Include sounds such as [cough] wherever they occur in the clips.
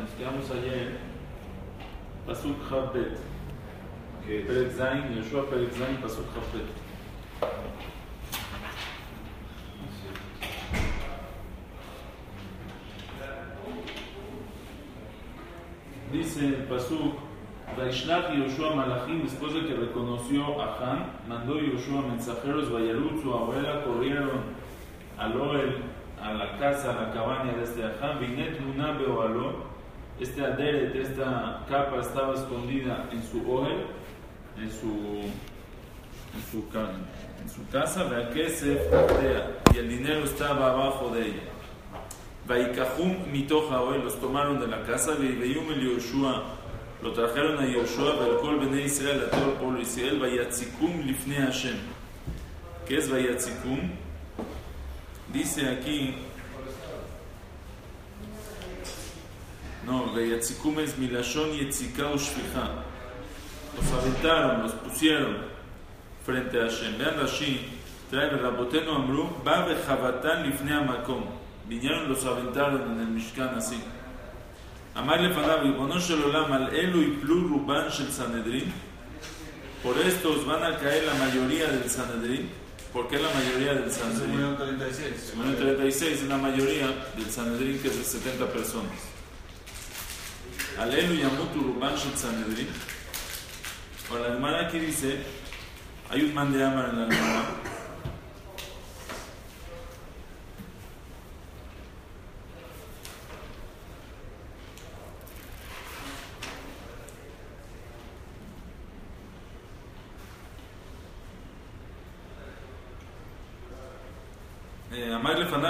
nos quedamos ayer. Pasuk Zain, Pasuk. Dice el Pasuk, Yoshua Malachim, después de que reconoció a Han, mandó Yoshua mensajeros, Vayarut, su abuela, corrieron al Oel, a la casa, a la cabaña de este Vinet Luna Beoalo, este aderet, esta capa estaba escondida en su Oel, en su, en su, en su casa, se y el dinero estaba abajo de ella. Vaikahum mitoja hoy los tomaron de la casa, Veiyum el Yoshua, lo trajeron a Yoshua, Belkol Bene Israel, a todo el pueblo Israel, Vayatzikum lifne Hashem. ¿Qué es Vayatzikum? Dice aquí, no, Vayatzikum es Milashon Yetzika Ushfija. Los aventaron, los pusieron frente a Hashem. Vean Rashi, trae Raboteno Amru, Ba Bechavatan lifne Amakom vinieron los aventaron en el Mishkan así. Amar lefanav Ribono shel olam al elu y plu ruban shel Sanedrin. Por estos van a caer la mayoría del Sanedrin. ¿Por qué la mayoría del Sanedrin? Se 36. Se 36 es la mayoría del Sanedrin que es de 70 personas. Al elu y amutu ruban Sanedrin. Ahora la hermana aquí dice, hay un man de Amar en la hermana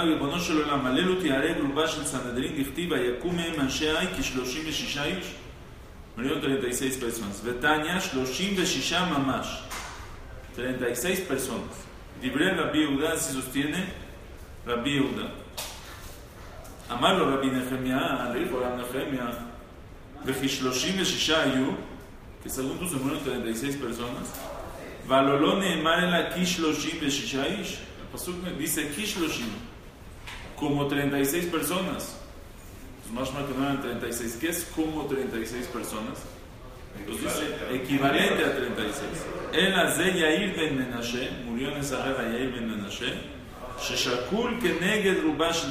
אמר לפניו, ריבונו של עולם, הלל ותיהרג רובה של סנהדרין, דכתיב, ויקום מהם אנשי העי כ-36 איש. מיליון 36 personas. ותניא, 36 ממש. 36 personas. דברי רבי יהודה, se sostiene רבי יהודה. אמר לו רבי נחמיה, le dijo רבי נחמיה, וכי 36 היו, que según tú se murieron 36 personas, והלא לא נאמר אלא כי 36 איש. Pasuk dice Kishloshim, como 36 personas. Pues más que no eran 36. ¿Qué es como 36 personas? Pues dice equivalente a 36. El Azé Yair ben Menashe, murió en esa guerra Yair ben Menashe, Sheshakul Keneged Rubash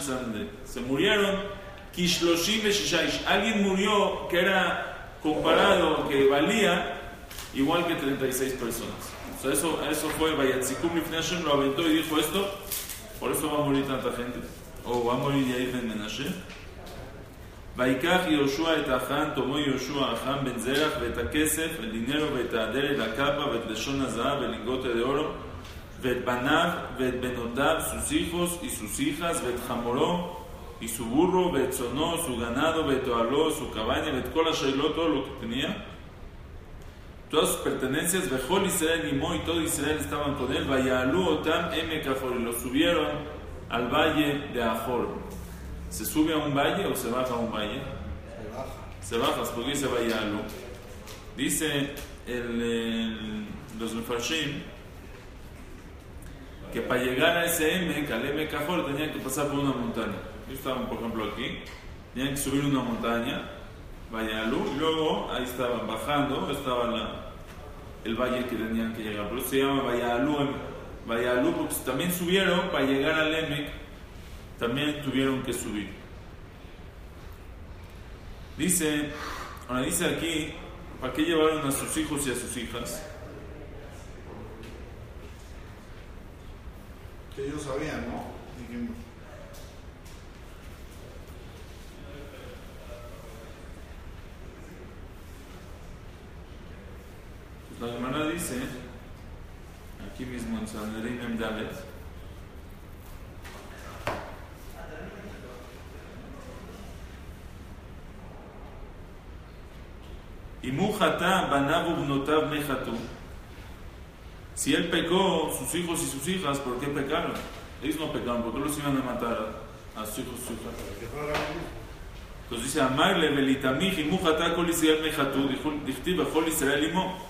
Se murieron Kishloshim Shishaish. Alguien murió que era comparado, que valía igual que 36 personas eso, eso fue Vayatzikum Hashem, lo aventó y dijo esto, por eso va a morir tanta gente, o va a morir Yair ben Menashe. ויקח יהושע את החאן, תומו יהושע החאן בן זרח ואת הכסף, את דינרו ואת האדרת, הקפה ואת לשון הזהב ולינגות de oro, ואת בניו ואת בנותיו, sus hijos y sus hijas, ואת חמורו y su burro, ואת צונו, su ganado, ואת אוהלו, su cabaña, ואת כל אשר לו, todo lo que tenía todas sus pertenencias, Bejol Israel y Mo y todo Israel estaban con él, Vayalu Otam M. y lo subieron al valle de Ahor. ¿Se sube a un valle o se baja a un valle? Se baja. Se baja, porque dice Vayalu. Dice el, los Mefarshim que para llegar a ese M, al M. Cajol, tenían que pasar por una montaña. Ellos estaban, por ejemplo, aquí, tenían que subir una montaña Vayalu, y luego ahí estaban bajando, estaba la, el valle que tenían que llegar. Por eso se llama Vayalu porque también subieron para llegar al Lemec, también tuvieron que subir. Dice, ahora dice aquí, ¿para qué llevaron a sus hijos y a sus hijas? Que ellos sabían, ¿no? La hermana dice, y Mujata Banabu Bnotav Mejatu. Si él pecó, sus hijos y sus hijas, ¿por qué pecaron? Ellos no pecaron, ¿por qué los iban a matar a sus hijos y sus hijas? Entonces dice, Amarle Belitamich y Mujata Kol Israel Mejatu, Dichtiv Kol Israel Imo.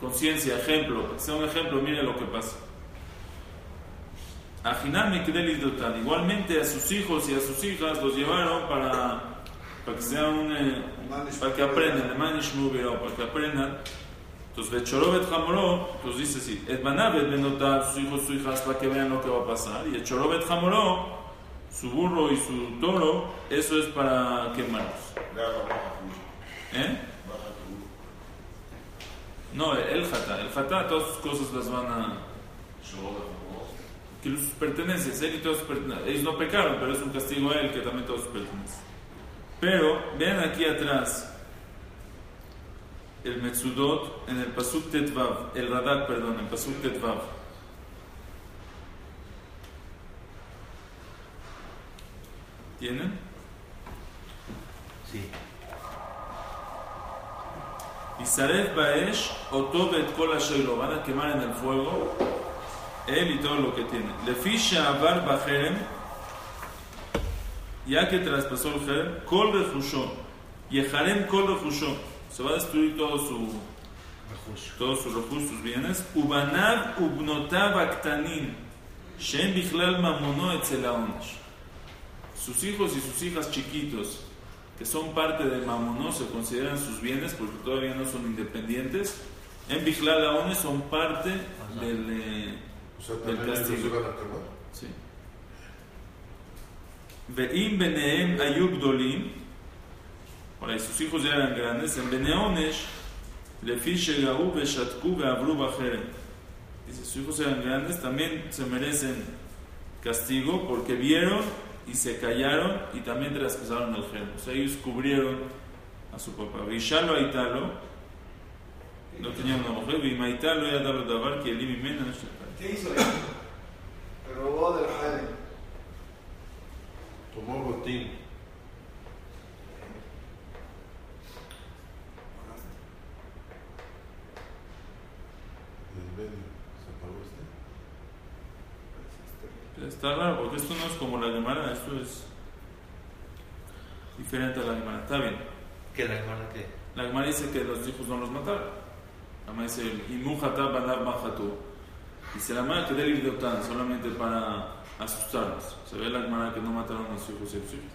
conciencia, ejemplo. Sea un ejemplo, mire lo que pasa. Ajinam Mikdel Lirdotán. Igualmente a sus hijos y a sus hijas los llevaron para, para que sean un, eh, para que aprendan, de manish Mubirao, para que aprendan. Entonces, Bechoró Bet Hamoró, pues dice así, Et Banabet Benotar, sus hijos, sus hijas, para que vean lo que va a pasar. Y Echoró Bet Hamoró, su burro y su toro, eso es para quemarlos. ¿Eh? No, el Jata, el Jata, todas sus cosas las van a. Que sus pertenencias, él y todas sus pertenencias. Ellos no pecaron, pero es un castigo a él que también todos sus pertenencias. Pero, vean aquí atrás, el Metsudot en el Pasuk Tetvav, el Radak, perdón, en Pasuk Tetvav. ¿Tienen? Isaref Baesh, Otobet Kol lo van a quemar en el fuego, él y todo lo que tiene. Lefisha Abar Bajerem, ya que traspasó el Jerem, Kol Refushó, Yeharem Kol Refushó, se va a destruir todo su, todos sus recursos, sus bienes. Ubanav Ubnotav Aktanin, Shem Bichlal Mamono Etzel Haonesh. Sus hijos y sus hijas chiquitos, que son parte del mamonó, se consideran sus bienes porque todavía no son independientes. En Bichlal Haonesh son parte del. eh, O sea, Del castigo. Sí. Ve'im beneem ayub dolim. Ahora, y sus hijos ya eran grandes. En Beneonesh, lefi shegaú beshatku ve'abru bajeren. Dice, sus hijos eran grandes, también se merecen castigo porque vieron y se callaron y también traspasaron el gen. O sea, ellos cubrieron a su papá. Vishalo aitalo, no tenía una mujer, vimaitalo ya dalo davar que elim imena no shekar. ¿Qué hizo él? Robó del jale. Tomó botín. Del medio. Se apagó este. Está raro porque esto no es como la Gemara, esto es diferente a la Gemara. Está bien. ¿Qué la hermana qué? La Gemara dice que los hijos no los mataron. La Gemara dice. Dice la Gemara que debe ir de Otán solamente para asustarlos. Se ve la Gemara que no mataron a sus hijos hijas.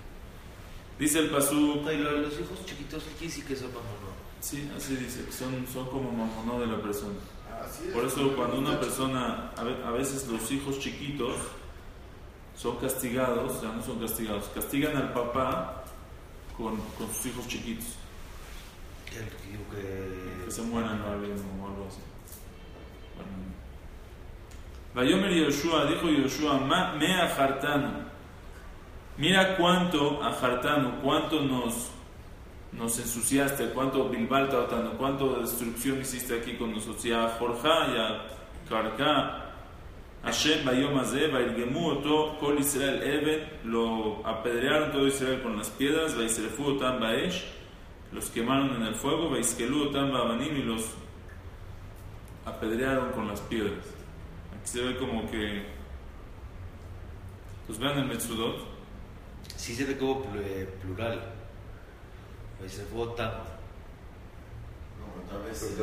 Dice el Pasú, No, y lo de los hijos chiquitos aquí sí que son mamono. sí, así dice, son, son como mamonó de la persona. Así es. Por eso cuando una persona, a veces los hijos chiquitos son castigados, ya no son castigados, castigan al papá con, con sus hijos chiquitos, El digo que. que se mueran o algo, así. Vayomer Yoshua, dijo Yoshua, "Ma- me ajartano. Mira cuánto ajartano, cuánto nos, nos ensuciaste, cuánto bilbalta cuánto destrucción hiciste aquí con nosotros. Ya Jorja, ya Karka, Hashem Bayom Azeh, Vairgemu Oto, Kol Israel Eben, lo apedrearon todo Israel con las piedras, Vaisrefu Otam Baesh, los quemaron en el fuego, Vaiskelu Otam Babanim y los apedrearon con las piedras. Aquí se ve como que. Pues vean el Metsudot. Sí se ve como pl- plural. Se vota. No, tal vez.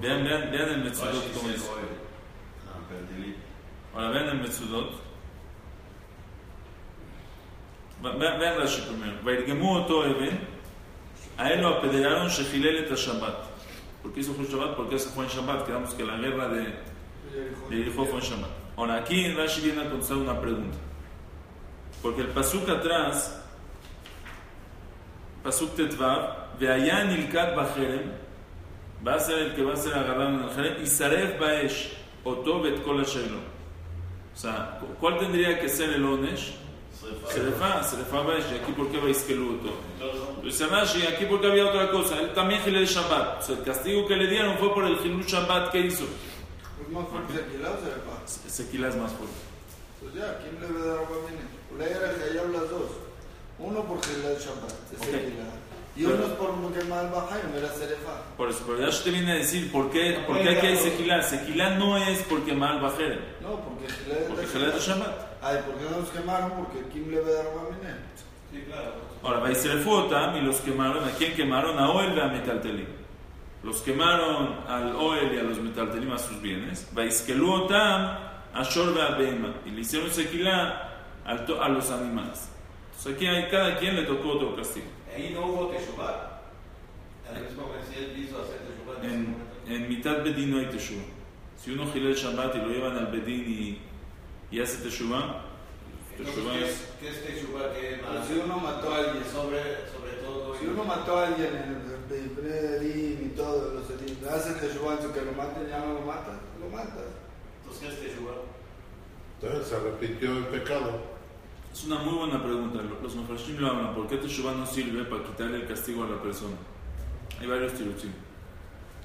Vean, vean, vean el Metsudot como dice. Ah, perdí. Ahora vean el Metsudot. Va- Vean, vean Rashi primero. Vairgemu Oto Eben, a él lo apedrearon Shechilel et Shabbat. ¿Por qué hizo fue Shabbat? Porque eso fue en Shabbat. Quedamos que la guerra de, de Jericó fue en Shabbat. Ahora aquí Rashi viene a contestar una pregunta. Porque el Pasuk atrás, Pasuk Tetvav, Veaya Nilkat Bajerem, va a ser el que va a ser agarrado en el Jerem, y Saref Baesh, Oto Bet Kol. O sea, cu- ¿cuál tendría que ser el Onesh? Serefa, Serefa Baesh, y aquí por qué Baiskeluto. Dice Rashi, aquí porque había otra cosa, él también Gilel Shabbat. O sea, el castigo que le dieron fue por el Gilul Shabbat que hizo. Pues más fuerte se alquilado se le pasa. Sequila es más fuerte. Pues ya, ¿quién le debe dar agua ley era que hayab las dos. Uno por Gilad Shabbat, es Ok. El Gilad. Y Pero- uno es por quemar Bajaim, era Serefa. Por eso, pero ya te viene a decir por qué, por qué aquí hay sequilá. Sequilá no es porque mal bajere, No, porque Gilad porque es Gilad es Shabbat. Ay, ¿por qué no los quemaron? Porque Kim le ve a Rabamine. Sí, claro. Ahora, Vaisrefotam y los quemaron, ¿a quién quemaron? A Oel y a Metaltelim. Los quemaron al Oel y a los Metaltelim a sus bienes. Vaiskeluotam a Shor a Bema. Y le hicieron to- a los animales. Entonces aquí hay, cada quien le tocó otro castigo. Ahí no hubo Teshuvah. Al mismo él quiso hacer Teshuvah en ese En, momento. en mitad Bedín no hay Teshuvah. Si uno gira el Shabbat y lo llevan al Bedín y, y hace Teshuvah, Teshuvah ¿qué es... ¿qué es Teshuvah? ¿Qué Pero más? si uno mató a alguien, Sobre, sobre todo. si uno mató a alguien en el Edim y todo, los Edim, le hacen Teshuvah, que lo maten, ya no lo matas, lo matas. Entonces, ¿qué es Teshuvah? Entonces se repitió el pecado. Es una muy buena pregunta. Los Mefarshim lo hablan. ¿Por qué Teshuvah no sirve para quitarle el castigo a la persona? Hay varios tirutzim.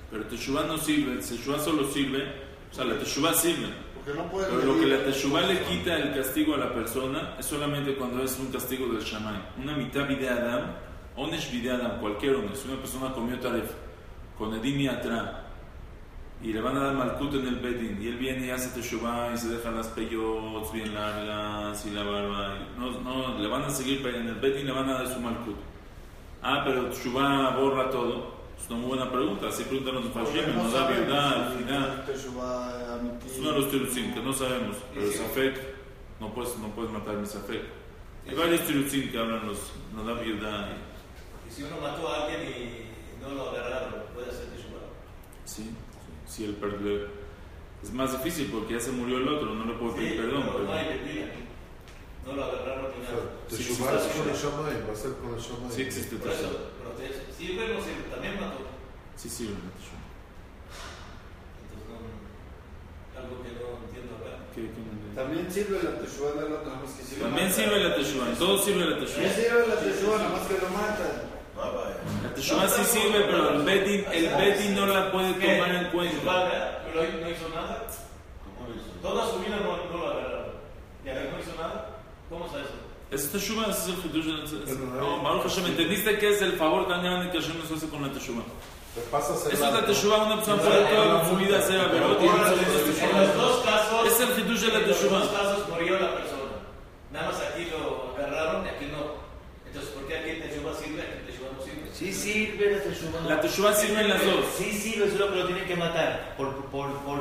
Pero Teshuvah no sirve. Teshuvah solo sirve. O sea, la Teshuvah sirve. Porque no Pero lo que la Teshuvah le quita el castigo a la persona es solamente cuando es un castigo del Shaman. Una mitad de Adam, Onesh bide Adam, cualquier Onesh. Una persona comió Taref con Edim y Atra y le van a dar Malkut en el Bedin y él viene y hace Teshuvah y se deja las peyots bien largas y la barba. y No, no, le van a seguir en el Bedin y le van a dar su Malkut. Ah, pero Teshuvah borra todo. Es una muy buena pregunta. Así preguntan los no nos da verdad al final. Es uno de los tirutzim que no sabemos, pero Sí, sí. Safek, no puedes, no puedes matar mi Safek. Hay varios tirutzim que hablan los Nadab Yudá. Y si uno mató a alguien y no lo agarraron, ¿puede hacer Teshuvah? Sí, sí, el perdón. Es más difícil porque ya se murió el otro, no le puedo pedir perdón. pero pero- no hay mentira. No lo agarraron ni O nada. Sí, sí, es sí, con el sí. Shammai, va a ser con el Shammai. Sí existe Por eso, pero te- sirve o no sirve, también mató. Sí, sí, la Teshuvah. Entonces, no, algo que no entiendo acá. ¿Qué- qué me- También sirve la Teshuvah de la nada más que si lo También sirve la Teshuvah, todo sirve la También Teshuvah. sirve la Teshuvah, nada más que lo matan. La Teshuvah sí sirve, pero el Bedin, el Bedin no la puede tomar en cuenta. Teshuvah, ¿No, no hizo nada? ¿Cómo lo hizo? Toda su vida no, no lo agarraron. ¿Y ahí no hizo nada? ¿Cómo está eso? Es Teshuvah, es el Hidush Pero no Baruch Hashem, ¿entendiste qué es el favor tan grande que Hashem nos hace con la Teshuvah? Eso es la. Teshuvah, una persona puede toda su vida hacer averot y En no los, hacer en los Teshuvah. dos casos, Es el Hidush de la en los Teshuvah. dos casos murió la persona. Nada más aquí lo agarraron y aquí no. Entonces, ¿por qué aquí Teshuvah sirve y aquí Teshuvah no sirve? Sí sirve la Teshuvah. La Teshuvah sirve en las dos. Sí sirve, solo que lo tienen que matar. Por, por, por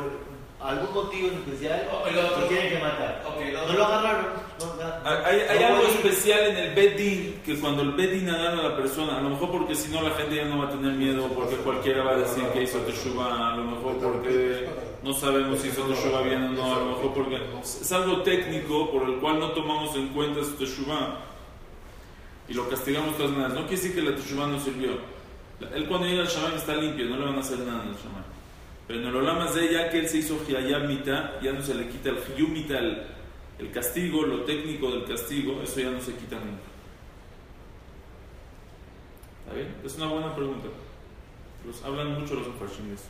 algún motivo en especial, Oh, otro. lo tienen que matar. Ok, el No lo agarraron. no, Hay, algo especial en el Bedin, que cuando el Bedin agarra a la persona, a lo mejor porque si no la gente ya no va a tener miedo, porque cualquiera va a decir que hizo Teshuvah, a lo mejor porque no sabemos si hizo Teshuvah bien o no, a lo mejor porque es algo técnico por el cual no tomamos en cuenta su Teshuvah y lo castigamos todas maneras. No quiere decir que la Teshuvah no sirvió. Él cuando llega al Shaman está limpio, no le van a hacer nada al Shaman. Pero en el Olam de ya que él se hizo Hiyayab Mita, ya no se le quita el Hiyum Mita, el, el castigo, lo técnico del castigo, eso ya no se quita nunca. ¿Está bien? Es una buena pregunta. Los, hablan mucho los eso.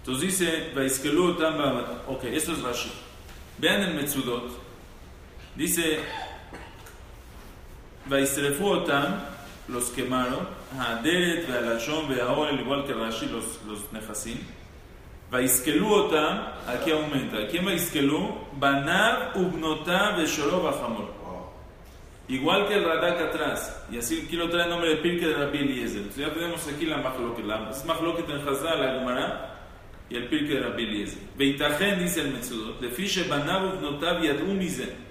Entonces dice, Ok, esto es Rashi. Vean el Metzudot. Dice, Vaisrefu otam, los quemaron. Haderet, Vealashon, Veaoel, igual que Rashi, los, los Nefasim. Vaiskelu otam, aquí aumenta. ¿Quién Vaiskelu? Banav, Ubnotav, Veshoró, Bajamor. Igual que el Radak atrás. Y así aquí lo trae el nombre de Pirke de Rabbi Eliezer. Entonces ya tenemos aquí la Mahloket. La, Mahloket en Hazal, la Gemara y el Pirke de Rabbi Eliezer. Beitajen dice el Metzudot. De Fishe Banav Ubnotav Yadru Mize.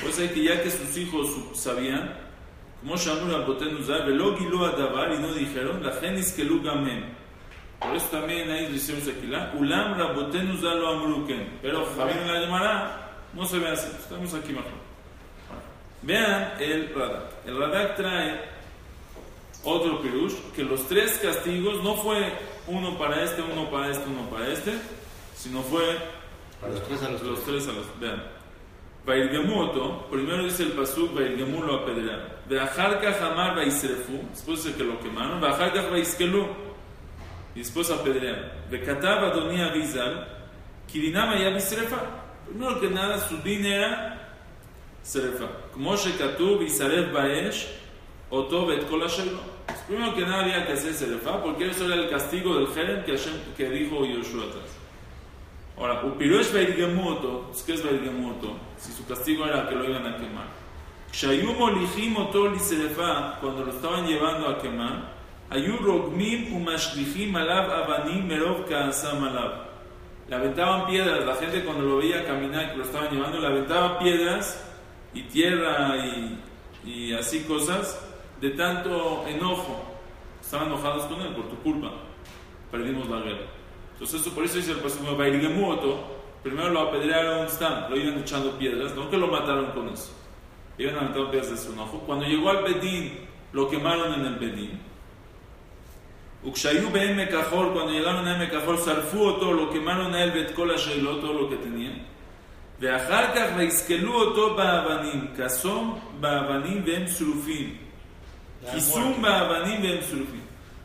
Pues hay que ya que sus hijos sabían, como Shamur Abotenu Zar, Velo Gilu Adavar, y no dijeron, la Genis Kelu Gamen. Por eso también ahí decimos aquí, la Ulam Rabotenu Zar lo Amruken. Pero Javier en la Gemara no se ve así. Estamos aquí mejor. Vean el Radak. El Radak trae otro pirush, que los tres castigos no fue uno para este, uno para este, uno para este, sino fue A los tres a los los tres. tres a los. Vean. Vairgemuto, primero dice el pasuk, Vairgemu lo apedrearon. Veajarka jamar vaisrefu, después dice que lo quemaron. Veajarka vaiskelu, y después apedrearon. Vekataba donía Bizal, Kirinama ya visrefa. Primero que nada, su din era Serefa. Como Shekatub y Saref Baesh, Oto Bet Kol Hashem. Primero que nada había que hacer Serefa, porque eso era el castigo del Jerem que, Hashem- que dijo Yoshua atrás. Ahora, Upirosh Vaidgemuto, ¿qué es Vaidgemuto? Si su castigo era que lo iban a quemar. Kshayu Molijim Oto Liserefa, cuando lo estaban llevando a quemar, Ayu Rogmim Alab Abanim Merov Kaasam Alab. Le aventaban piedras, la gente cuando lo veía caminar, que lo estaban llevando, le aventaban piedras y tierra y, y así cosas de tanto enojo. Estaban enojados con él por tu culpa. Perdimos la guerra. Entonces, eso, por eso dice el Bairigemuoto. Primero lo apedrearon, están, lo iban echando piedras, no que lo mataron con eso. Iban aventando piedras de su enojo. Cuando llegó al Bedín, lo quemaron en el Bedín. Ukshayu BM Cajor, cuando llegaron a M Cajor, Sarfu todo, lo quemaron a él, Betkola Sheilot, todo lo que tenía. ואחר כך ויסקלו אותו באבנים, כסום באבנים והם שרופים. חיסום באבנים והם שרופים.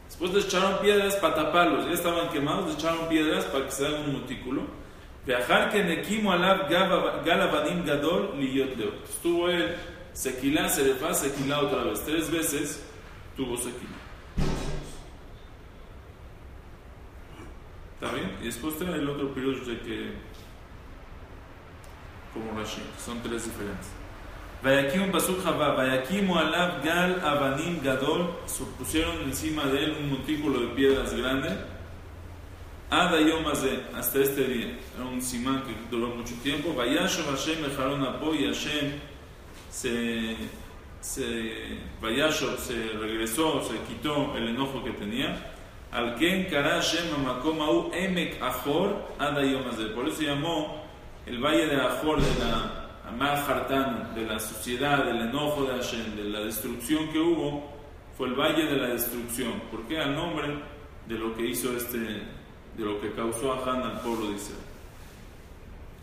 Después les echaron piedras para taparlos, ya estaban quemados, les echaron piedras para que se haga un montículo. Estuvo él, sequilá, serefá, sequilá otra vez. Tres veces tuvo sequilá. ¿Está bien? Y después trae el otro pirush de que. como Rashi, son tres diferentes. Vayakim Basuk Javá, Vayakim Alab Gal Abanim Gadol, pusieron encima de él un montículo de piedras grande. Ada hasta este día. Era un simán que duró mucho tiempo. Vayashem Hashem Echaron Apo y Hashem se, se, Vayashov se regresó, se quitó el enojo que tenía. Al Ken Kara Hashem Emek Achor Ada. Por eso llamó el valle de Achor, de la Mahartan, de la suciedad, del enojo de Hashem, de la destrucción que hubo, fue el valle de la destrucción. ¿Por qué? Al nombre de lo que hizo este, de lo que causó a Han al pueblo de Israel.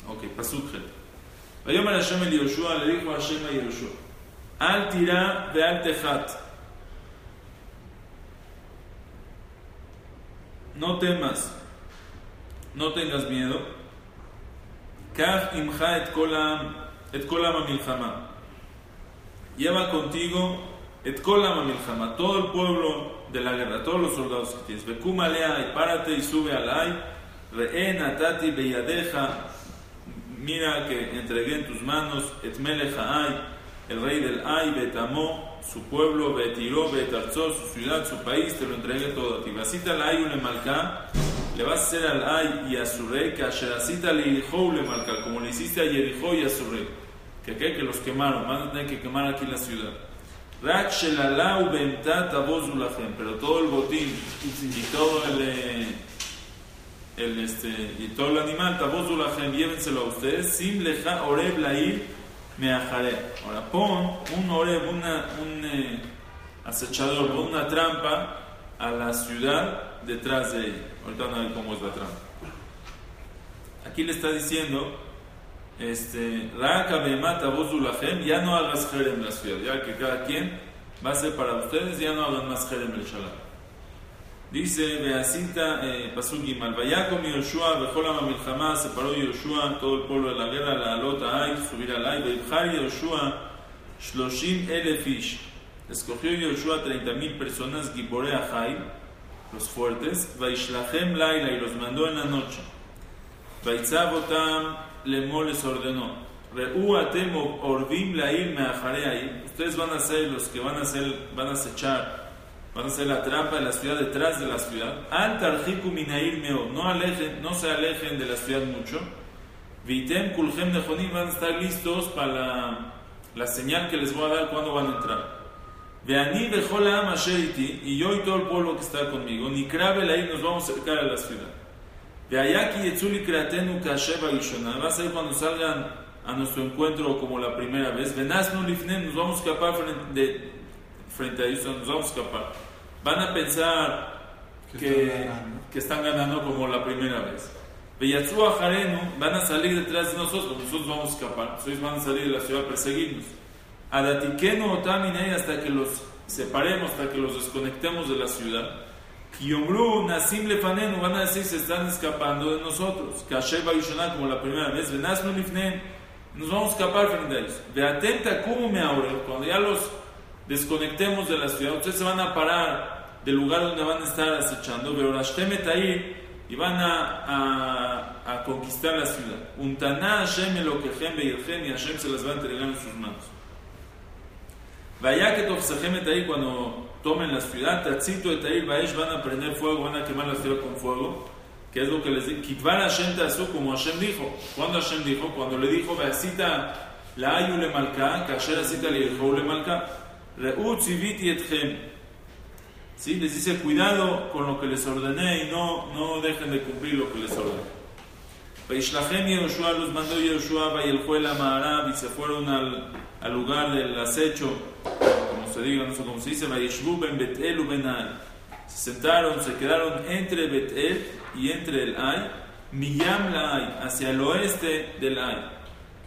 Ok, Pasuk Het. Vayomer Hashem el Yoshua, le dijo Hashem a Yoshua, Al tira de al tejat. No temas, no tengas miedo. Kaf imcha et kolam et kolam. Lleva contigo et kolam milchama, todo el pueblo de la guerra, todos los soldados que tienes. Vekum alea y párate y sube al ay. Re'en atati beyadeja. Mira que entregué en tus manos et melech ay, el rey del ay, betamó, su pueblo, betiró, betarzó, su ciudad, su país, te lo entregué todo a ti. Vasita al ay le malca, le vas a hacer al ay y a su rey, que asheracita le le malca, como le hiciste a Jericó y a su rey. Que, que los quemaron, van a tener que quemar aquí la ciudad. Pero todo el botín y todo el, eh, el este y todo el animal llévenselo a ustedes. Sim leja oreb lair meajare. Ahora pon un oreb, una, un eh, acechador, pon una trampa a la ciudad detrás de ella. Ahorita van a ver cómo es la trampa. Aquí le está diciendo este, ya no hagas Jerem la ciudad, ya que cada quien va a ser para ustedes, ya no hagan más Jerem el Shalom. Dice Beasita eh, Pasuk Gimal, Vayakom Yoshua, Bejolam Milchama, separó Yoshua, todo el pueblo de la guerra, la alota Ay, subir al Ay, Beibhar Yoshua, Shloshim Elefish, escogió Yoshua 30.000 personas, Gibore Ahai, los fuertes, Vaishlachem Laila, y los mandó en la noche. Vaitzabotam Lemo les ordenó. Ustedes van a ser los que van a ser, van a acechar, van a ser la trampa de la ciudad detrás de la ciudad. No alejen, no se alejen de la ciudad mucho. Vitem kulhem nejonim van a estar listos para la, la señal que les voy a dar cuando van a entrar. Veani bejola ama sheriti, y yo y todo el pueblo que está conmigo, ni krabe lair nos vamos a acercar a la ciudad. De allá que Yetzuli Kreatenu Kasheba Yishona, va a ser cuando salgan a nuestro encuentro como la primera vez. Venasnu Lifnen, nos vamos a escapar frente, de, frente a ellos, nos vamos a escapar. Van a pensar Que que, están ganando. que están ganando como la primera vez. Veyatzu Ajarenu, van a salir detrás de nosotros, nosotros vamos a escapar. Ustedes van a salir de la ciudad a perseguirnos. Adatikenu Otaminei, hasta que los separemos, hasta que los desconectemos de la ciudad. Kiyomru, Nasim Lefanenu, van a decir se están escapando de nosotros. Kasheba Yishonah, como la primera vez. Lifnen, Nos vamos a escapar frente a ellos. De atenta como me ahora, cuando ya los desconectemos de la ciudad, ustedes se van a parar del lugar donde van a estar acechando, ahí y van a, a, conquistar la ciudad. Untaná Hashem Elokejem Beirjem y Hashem se las va a entregar en sus manos. Vaya que Tofsahem ahí cuando tomen la ciudad, Tatzito Etair Baesh van a prender fuego, van a quemar la ciudad con fuego. Que es lo que les dice, Kitvar Hashem Tazu, como Hashem dijo. cuando Hashem dijo? Cuando le dijo, Vasita la Ayule Malka, Kasher Asita le le Malka, Reut Ziviti Etchem. ¿Sí? Les dice, cuidado con lo que les ordené y no, no dejen de cumplir lo que les ordené. Vaishlachem Yehoshua los mandó Yehoshua, Vayeljuel Maharab y se fueron al, al lugar del acecho, diga, no sé cómo se dice, Betel. Se sentaron, se quedaron entre Betel y entre el Ay, Miyam la Ay, hacia el oeste del Ay.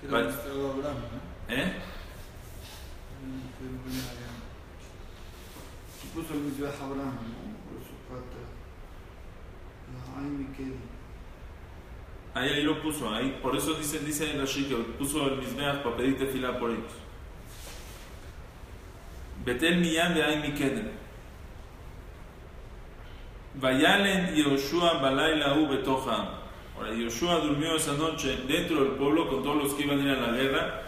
¿no? ¿Eh? Puso el Mizbeach a Abraham, ¿no? Por su falta. La Ay Miquel. Ahí, ahí lo puso, ahí, por eso dice, dice Rashi que puso el Mizbeach para pedirte fila por ellos. Betel Miyam de Ay Mikedem. Vayalen Yoshua Balaila U Betoham. Ahora, Yoshua durmió esa noche dentro del pueblo con todos los que iban a ir a la guerra,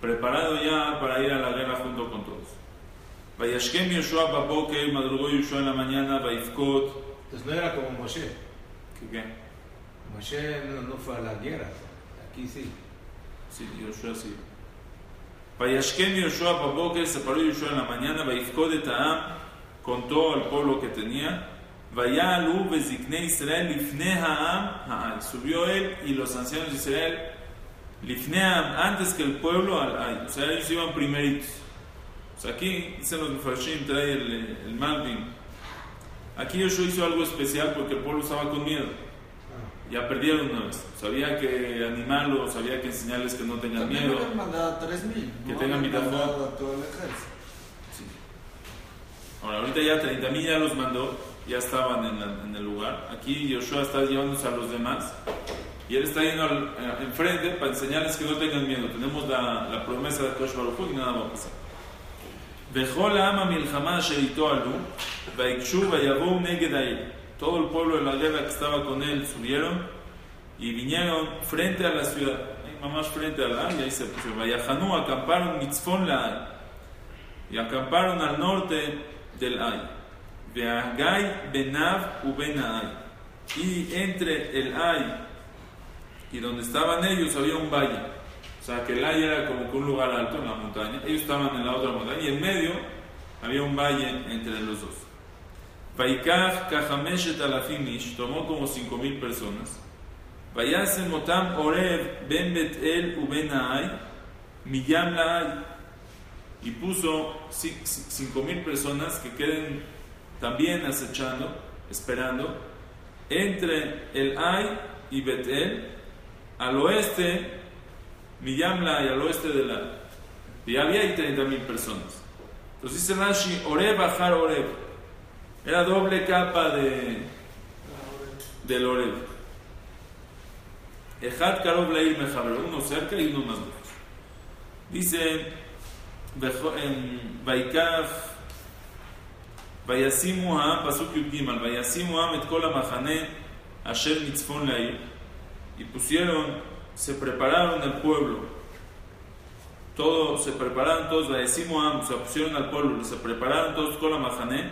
preparado ya para ir a la guerra junto con todos. Vayashkem Yoshua Baboker, madrugó Yoshua en la mañana, Vaifkot. Entonces no era como Moshe. ¿Qué qué? Moshe no, no fue a la guerra. Aquí sí. Sí, Yoshua sí. Vayashkem Yoshua Baboker, se paró Yoshua en la mañana, Vaifkot de Taam, contó al pueblo que tenía. Vayalu Bezikne Israel Lifne Ha'am. Subió él y los ancianos de Israel Lifne Ha'am, antes que el pueblo al. O sea, ellos iban primeritos. O sea, aquí dicen los Mefarshim, trae el, el Malvin. Aquí Yoshua hizo algo especial porque el pueblo estaba con miedo Ya perdieron una vez. Sabía que animarlos, sabía que enseñarles que no tengan También miedo. habían mandado a 3.000. Que ¿no? tengan Habían mitad mandado a todo el ejército. Sí. Ahora, ahorita ya 30.000 ya los mandó, ya estaban en, la- en el lugar. Aquí Yoshua está llevándose a los demás y él está yendo al- eh, enfrente para enseñarles que no tengan miedo. Tenemos la, la promesa de Kosh Baruj Hu y nada va a pasar. וכל העם המלחמה אשר איתו עלו, ויקשו ויבואו נגד העיר. Todo el pueblo de la guerra que estaba con él subieron y vinieron frente a la ciudad, mamás frente a la y ahí se acamparon mitzfón la y acamparon al norte del Ay. Veagai benav u Ay. Y entre el Ay y donde estaban ellos había un valle. O sea que el Ay era como que un lugar alto en la montaña. Ellos estaban en la otra montaña y en medio había un valle entre los dos. Vaikach Kahameshet Alafim Ish tomó como cinco mil personas. Vayasem Otam Orev Ben Betel u Ben Ay Miyam y puso ci- ci- cinco mil personas que queden también acechando, esperando entre el Ay y Betel al oeste Miyam Laay al oeste de la y había ahí 30 mil personas. Entonces dice Rashi, Oreb Ajar Oreb. Era doble capa de, del Oreb. Ejad Karov Leir Mejaber, uno cerca y uno más lejos. Dice en Vaikaf, Vayasimu Ha'am, Pasuk Yud Gimal, Vayasimu Ha'am et Kol HaMachane Asher Mitzfon Leir. Y pusieron, se prepararon el pueblo todos se prepararon todos, Vaesimu Am, se pusieron al pueblo, se prepararon todos con la Mahané,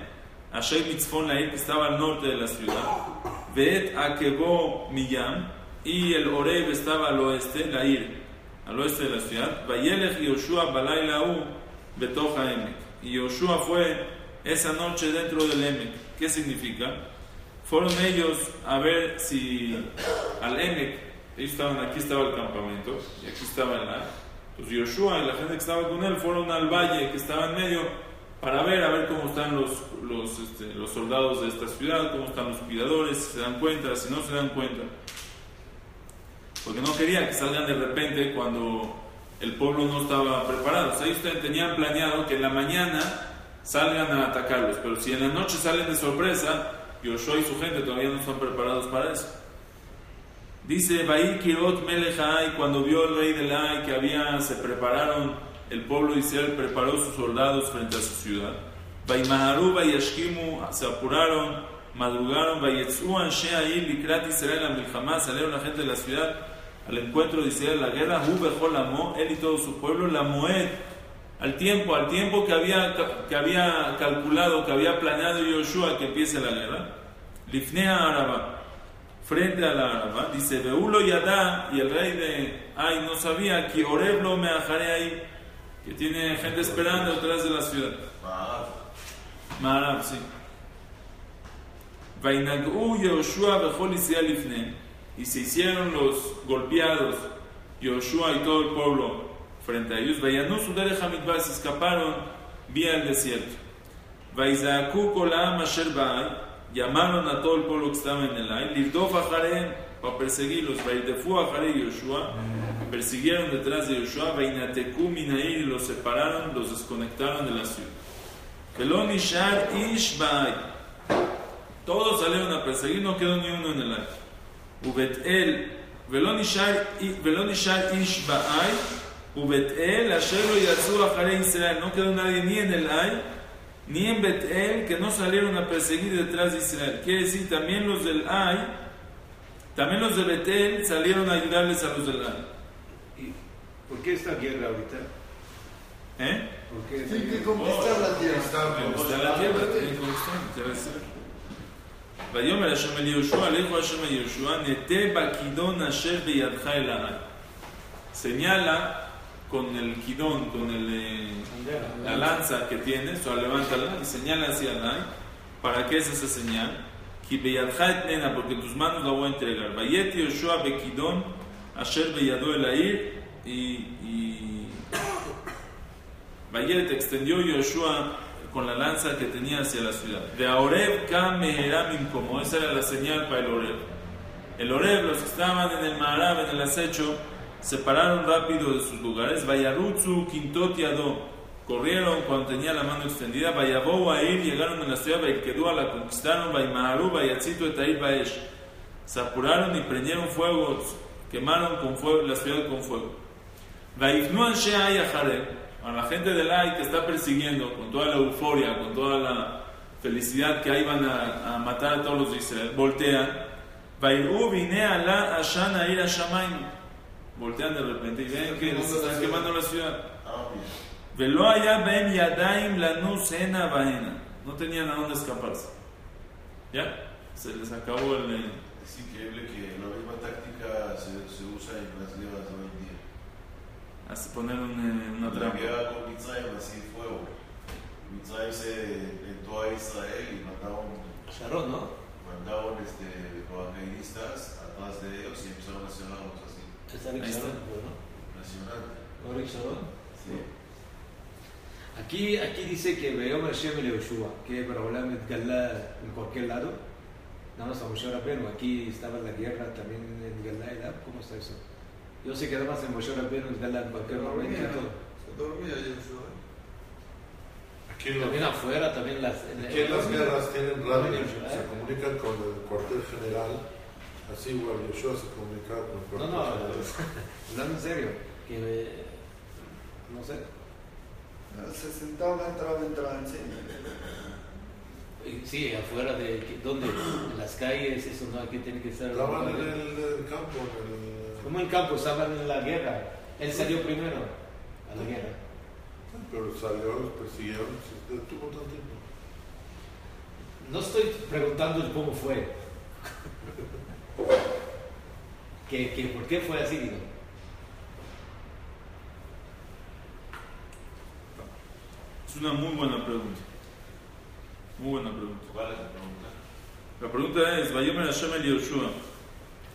Asher Mitzfon que estaba al norte de la ciudad, Veet Akebo Miyam, y el Oreb estaba al oeste, Lair, al oeste de la ciudad, Vayelech Yoshua Balailau Betoja Emek. Y Yoshua fue esa noche dentro del Emek. ¿Qué significa? Fueron ellos a ver si al Emek, ellos estaban, aquí estaba el campamento, y aquí estaba el Ar. Pues Yoshua y la gente que estaba con él fueron al valle que estaba en medio para ver, a ver cómo están los, este, los soldados de esta ciudad, cómo están los cuidadores, si se dan cuenta, si no se dan cuenta. Porque no quería que salgan de repente cuando el pueblo no estaba preparado. O sea, ellos ten- tenían planeado que en la mañana salgan a atacarlos, pero si en la noche salen de sorpresa, Yoshua y su gente todavía no están preparados para eso. Dice Baí Kirot Melech cuando vio el rey del Ai que había, se prepararon, el pueblo de Israel preparó sus soldados frente a su ciudad. Vaimaharu, Vayashkimu, se apuraron, madrugaron, Vayetzu Anshe Ai, Likrat Israel, a Milhamá, salieron la gente de la ciudad al encuentro de Israel, la guerra, Hu Bejol Amo, él y todo su pueblo, la Moed, al tiempo, al tiempo que había, que había calculado, que había planeado Yoshua que empiece la guerra. Lifnea Araba, frente a la Araba, dice, Beulo Yadá, y el rey de Ay no sabía que Oreblo me ajaré ahí, que tiene gente esperando detrás de la ciudad. Maarab, sí. Y se hicieron los golpeados, Yoshua y todo el pueblo, frente a ellos. Se escaparon vía el desierto. Llamaron a todo el pueblo que estaba en el aire, Ajarem, para perseguirlos. Yoshua, persiguieron detrás de Yoshua, Vainateku Minair, los separaron, los desconectaron de la ciudad. Velon Ishar Ish Baal, todos salieron a perseguir, no quedó ni uno en el aire. Ubet El, Velon Ishar Ish Baal, Ubetel, Asher lo Yatsu Ajare Israel. No quedó nadie ni en el Ay, ni en Betel, que no salieron a perseguir detrás de Israel. Quiere decir, también los del Ay, también los de Betel salieron a ayudarles a los del Ay. ¿Y ¿Por qué esta guerra ahorita? ¿Eh? ¿Por qué esta Sí, que guerra? conquistar la tierra. Está la tierra, tiene conquistón, debe ser. ויאמר השם אל יהושע, לכו השם אל יהושע, נטה בכידון אשר בידך אל העי. Señala con el kidón, con el, eh, la lanza que tienes, o levántala y señala hacia el ¿Para qué es esa señal? Porque tus manos la voy a entregar. El air, y, y [coughs] Vayet extendió Yoshua con la lanza que tenía hacia la ciudad. De Oreb Kam Meheramim, como esa era la señal para el Oreb. El Oreb, los que estaban en el Maharab, en el acecho, se pararon rápido de sus lugares. Vayarutsu Quintot Yadó. Corrieron cuando tenía la mano extendida. Vayabou a ir, llegaron a la ciudad. Vaykedúa la conquistaron. Vaymaharu, Vayatzito Etair Baesh. Se apuraron y prendieron fuego, quemaron con fuego la ciudad con fuego. Vaifnu Anshe Ay Ajareb. A la gente del Ay que está persiguiendo con toda la euforia, con toda la felicidad que ahí van a, a matar a todos los de Israel, voltean. Vairu vine ala ashan air ashamaim. Voltean de repente y ven que se están quemando la ciudad. Velo allá ben yadaim lanus hena vaena. No tenían a dónde escaparse. ¿Ya? Se les acabó el. Es increíble que la misma táctica se, se usa en las guerras hoy en día. Hasta poner un, eh, una La trampa. guerra con Mitzrayim así fuego. Mitzrayim se entró a Israel y mataron, Sharon, ¿no? mandaron este, paracaidistas atrás de ellos y empezaron a cerrarlos así. Es Arik Ahí está. Sharon, ¿no? Impresionante. ¿No Arik Sharon? Sí. Aquí, aquí dice que Beom Hashem el Yoshua, que Baraholam Galá en cualquier lado. Nada más a Moshe Rabbeinu, aquí estaba la guerra también en Galá ¿cómo está eso? Yo sé que nada más en Moshe Rabbeinu en Galá en cualquier momento y todo. Se dormía Yoshua. Aquí, en También los- afuera, también las... en- aquí en las guerras tienen radio, se comunican con el cuartel general. Así igual Yoshua se comunicaba con el No, cuartel no, general. [laughs] hablando en serio, que eh, no sé, Se sentaba, entraba, entraba y sí, afuera de ¿dónde? En las calles, eso no, aquí tiene que estar. Estaban en el, el campo, en el, Como en campo, estaban en la guerra. Él salió primero a la guerra. pero salió, los persiguieron, se detuvo tanto tiempo. No estoy preguntando el cómo fue. [laughs] que, que por qué fue así, digo. Es una muy buena pregunta. Muy buena pregunta. ¿Cuál es la pregunta? La pregunta es, Vayomer Hashem el Yoshua.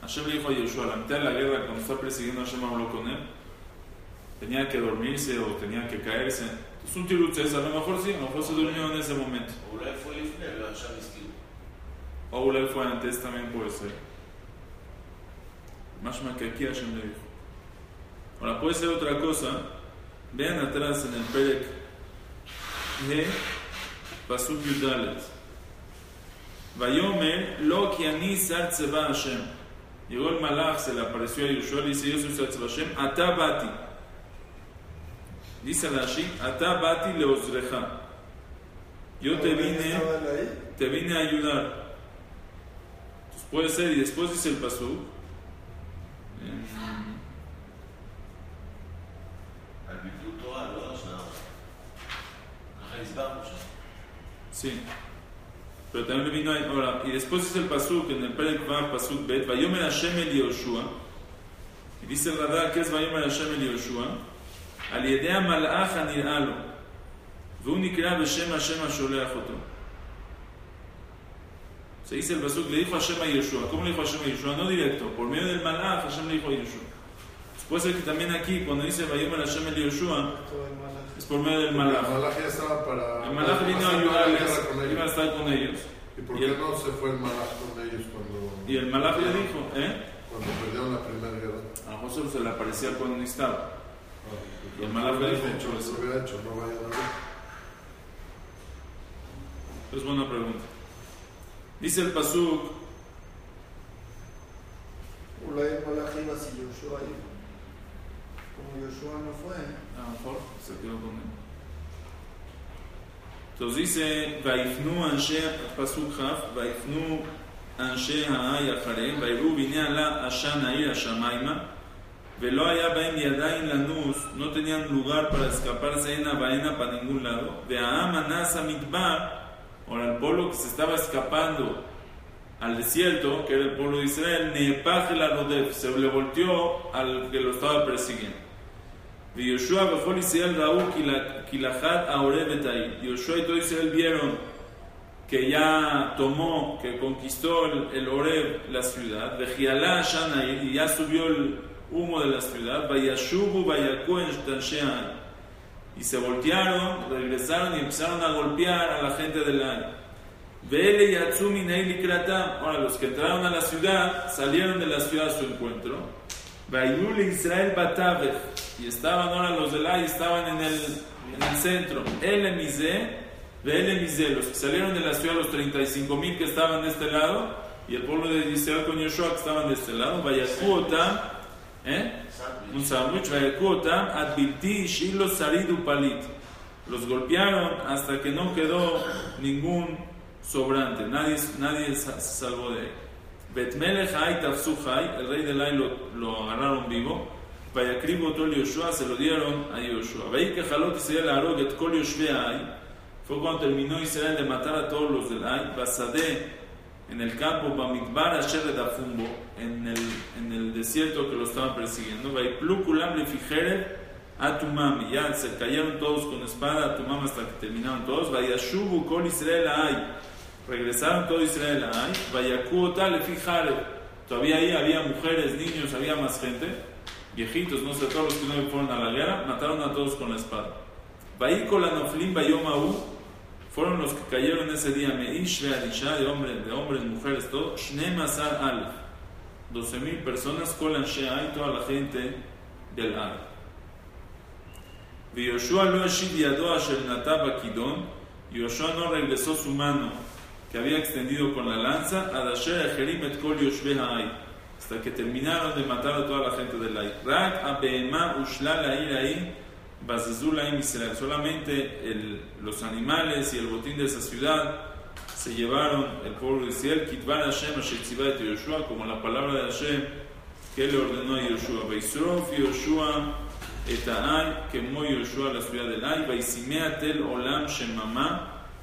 Hashem le dijo a Yoshua, la mitad de la guerra, cuando está persiguiendo a Hashem, habló con él. Tenía que dormirse o tenía que caerse. Es un tirutz, a lo mejor sí, a lo mejor se durmió en ese momento. O él fue antes, también puede ser. Más que aquí Hashem le dijo. Ahora puede ser otra cosa. Vean atrás en el Perek de Pasuk Yudalet. Vayomer lo ki ani sar tzeva Hashem. Llegó el malach, se le apareció a Yoshua, le dice, yo soy Tzatz Hashem, Ata Bati. Dice Rashi, Ata Bati Leozreja. Yo te vine, ¿Estaba él ahí? te vine a ayudar. Entonces puede ser, y después dice el pasú. también le vino ahí, ahora, y después dice el pasuk en el Perek Vav, pasuk Bet, Vayomer Hashem el Yoshua. Y dice el Radá, ¿qué es Vayomer Hashem el Yoshua? על ידי המלאך הנראה לו, והוא נקרא בשם השם השולח אותו. Se dice el pasuk, le dijo Hashem a Yoshua. ¿Cómo le dijo Hashem a Yoshua? No directo, por medio del malach Hashem le dijo a Yoshua. Puede ser que también aquí, cuando dice Vayomer Hashem el Yoshua, Todo el malaj. es por medio del El malach. malaj ya estaba para. El malach vino a para hacer la ayudarles, guerra con iba a ellos. estar con ellos. ¿Y por qué el, no se fue el Malach con ellos cuando.? Y el Malach le dijo, ¿eh? Cuando perdieron la primera guerra. A José se le aparecía cuando no estaba. Ah, y el Malach le dijo. Hecho, eso hubiera hecho, no vaya a ver. Es buena pregunta. Dice el Pasuk. Ola el Malach iba si Yoshua iba. Como Yoshua no fue. A lo mejor se quedó con él. Entonces dice, Vaifnu Anshe, Pasuk Haf, Vaifnu Anshe Ha'ay Acharem, Vairu Bineala Ashan Air Ashamaima, Velo Ayabaim Yadain Lanus, no tenían lugar para escaparse en Abaena para ningún lado. De Ahamanasa Mitbar, ahora el pueblo que se estaba escapando al desierto, que era el pueblo de Israel, Nepaj la se le volteó al que lo estaba persiguiendo. Yoshua Befol Israel Raúl Yoshua y todo Israel vieron que ya tomó, que conquistó el, el Oreb, la ciudad, Vejialá Shanair, y ya subió el humo de la ciudad, Vayashubu Vayakó en Y se voltearon, regresaron y empezaron a golpear a la gente del año. Vele Yatsumi Ahora los que entraron a la ciudad salieron de la ciudad a su encuentro. Vayul Israel Batavech. Y estaban ahora los del Ay, estaban en el, en el centro. El el Emizé, los que salieron de la ciudad, los 35 mil que estaban de este lado, y el pueblo de Israel con Yoshua que estaban de este lado. Vayakú Otam, ¿eh? un sándwich, Vayakú Otam, Adbilti, Shilo, Saridu, Palit. Los golpearon hasta que no quedó ningún sobrante, nadie, nadie se salvó de él. Betmelech el rey del Ay lo, lo agarraron vivo. Vayakribo Tol Yoshua, se lo dieron a Yoshua. Veí que Jalot Israel Arog et Kol Yoshve Ay. Fue cuando terminó Israel de matar a todos los del Ay. Basadé, en el campo, Bamidbar Asher de Dafumbo, en el, en el desierto que lo estaban persiguiendo. Vaiplukulam le Fijeret a Tumam. Y ya se cayeron todos con espada a Tumam hasta que terminaron todos. Vayashubu Kol Israel Ay. Regresaron todo Israel a Ay. Vayakuota le. Todavía ahí había mujeres, niños, había más gente. Viejitos, no sé, todos los que no fueron a la guerra, mataron a todos con la espada. Vaícola Noflim Bayomahu fueron los que cayeron ese día. Meish de hombres, de hombres, mujeres, todo. Shnemasar Alef. 12 mil personas, Kolan Shea y toda la gente del Ar. Yoshua lo Yado Asher Kidon. Yoshua no regresó su mano que había extendido con la lanza hasta que terminaron de matar a toda la gente del Israel. Solamente el- los animales y el botín de esa ciudad se llevaron el pueblo de Israel. Como la palabra de Hashem que le ordenó a Yoshua. Beisrof Yoshua et Ay, quemó Yoshua la ciudad del Ay. Beisimea Tel Olam Shemamá.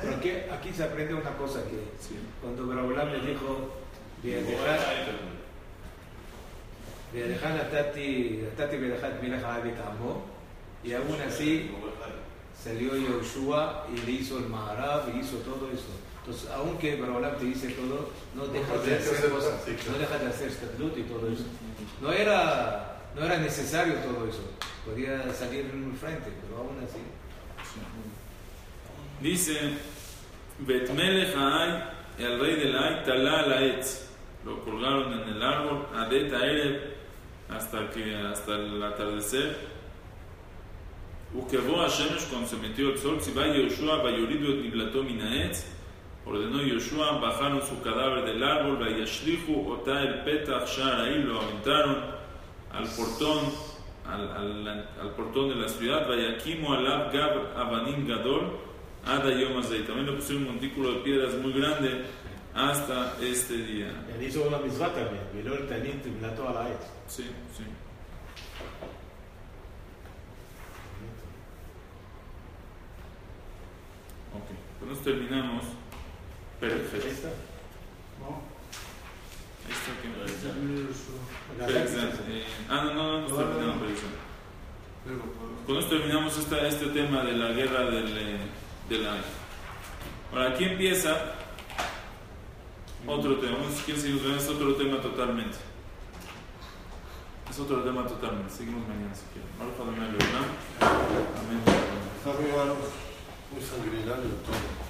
Pero aquí, aquí se aprende una cosa que Sí. cuando Barabolam le dijo, "Viadejar- Viadejar Atati, Atati Viadejar Milach Abit Amo", y aún así salió Yoshua y le hizo el Maharab y hizo todo eso. Entonces, aunque Barabolam te dice todo, no dejas de hacer cosas, no dejas de hacer statut y todo eso. No era, no era necesario todo eso, podía salir en un frente, pero aún así. Dice, Betmelech el rey del Ay, talá la etz. Lo colgaron en el árbol, Adet Aerev, hasta que hasta el atardecer. Ukevó a Shemesh cuando se metió el sol, si va Yoshua, Bayorido et Niblato Minaetz, ordenó Yoshua, bajaron su cadáver del árbol, Vayashlihu, Ota el Petach, Shar, lo aventaron al portón, al, al, al portón de la ciudad, Vayakimu Alab Gab Abanim Gadol, Ada Yom Hazei. También le pusieron un montículo de piedras muy grande hasta este día. Él hizo una misma también, veló el tanit y plató a la ex. Sí, sí. Ok, con esto terminamos. Perfecto. ¿Esta? ¿no? Esto que sexta. Zat, eh, ah, no, no, no, no terminamos Con esto terminamos esta, este tema de la guerra del, eh, de la... Ahora, aquí empieza otro tema. Quieren seguir es otro tema totalmente. Es otro tema totalmente. Seguimos mañana si quieren. Ahora para el Islam. Amén. Está muy sanguinario todo.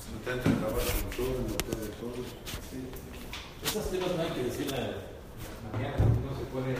Se intenta acabar con todo, de todo. Estos temas no hay que decirla mañana, no se puede